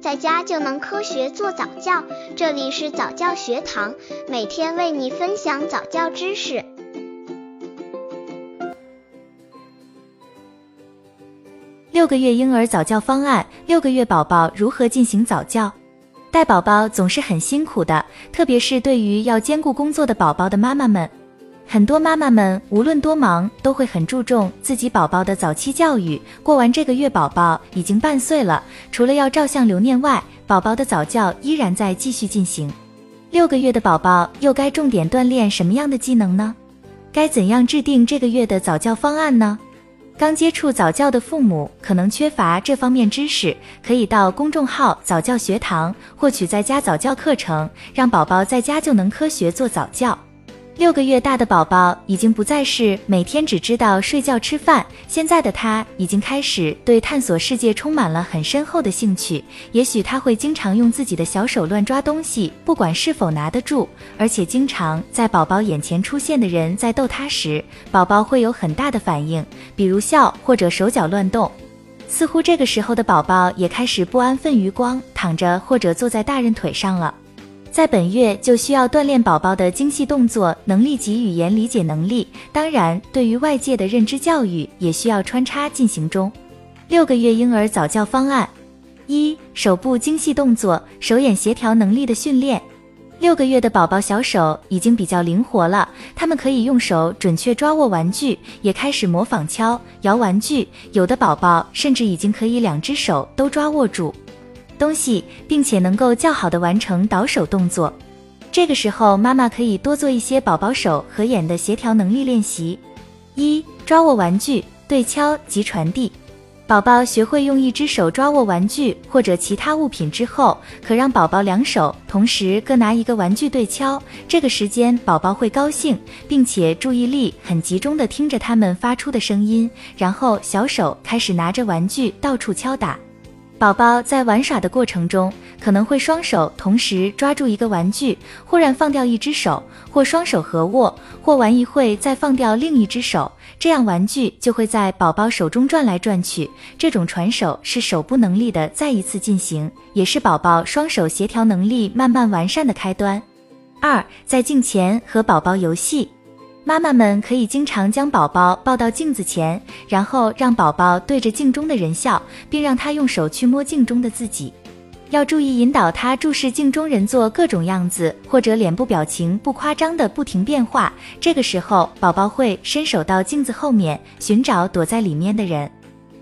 在家就能科学做早教。这里是早教学堂，每天为你分享早教知识。六个月婴儿早教方案：六个月宝宝如何进行早教？带宝宝总是很辛苦的，特别是对于要兼顾工作的宝宝的妈妈们。很多妈妈们无论多忙，都会很注重自己宝宝的早期教育。过完这个月，宝宝已经半岁了，除了要照相留念外，宝宝的早教依然在继续进行。六个月的宝宝又该重点锻炼什么样的技能呢？该怎样制定这个月的早教方案呢？刚接触早教的父母可能缺乏这方面知识，可以到公众号早教学堂获取在家早教课程，让宝宝在家就能科学做早教。六个月大的宝宝已经不再是每天只知道睡觉吃饭，现在的他已经开始对探索世界充满了很深厚的兴趣。也许他会经常用自己的小手乱抓东西，不管是否拿得住，而且经常在宝宝眼前出现的人在逗他时，宝宝会有很大的反应，比如笑或者手脚乱动。似乎这个时候的宝宝也开始不安分于光躺着或者坐在大人腿上了。在本月就需要锻炼宝宝的精细动作能力及语言理解能力，当然，对于外界的认知教育也需要穿插进行中。六个月婴儿早教方案：一、手部精细动作、手眼协调能力的训练。六个月的宝宝小手已经比较灵活了，他们可以用手准确抓握玩具，也开始模仿敲、摇玩具，有的宝宝甚至已经可以两只手都抓握住。东西，并且能够较好的完成倒手动作。这个时候，妈妈可以多做一些宝宝手和眼的协调能力练习。一、抓握玩具，对敲及传递。宝宝学会用一只手抓握玩具或者其他物品之后，可让宝宝两手同时各拿一个玩具对敲。这个时间，宝宝会高兴，并且注意力很集中的听着他们发出的声音，然后小手开始拿着玩具到处敲打。宝宝在玩耍的过程中，可能会双手同时抓住一个玩具，忽然放掉一只手，或双手合握，或玩一会再放掉另一只手，这样玩具就会在宝宝手中转来转去。这种传手是手部能力的再一次进行，也是宝宝双手协调能力慢慢完善的开端。二，在镜前和宝宝游戏。妈妈们可以经常将宝宝抱到镜子前，然后让宝宝对着镜中的人笑，并让他用手去摸镜中的自己。要注意引导他注视镜中人做各种样子，或者脸部表情不夸张的不停变化。这个时候，宝宝会伸手到镜子后面寻找躲在里面的人。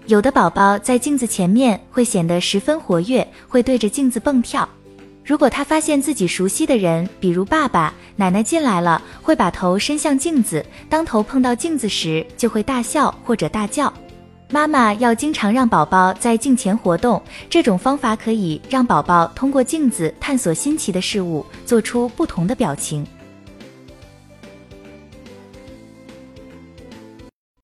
有的宝宝在镜子前面会显得十分活跃，会对着镜子蹦跳。如果他发现自己熟悉的人，比如爸爸、奶奶进来了，会把头伸向镜子，当头碰到镜子时，就会大笑或者大叫。妈妈要经常让宝宝在镜前活动，这种方法可以让宝宝通过镜子探索新奇的事物，做出不同的表情。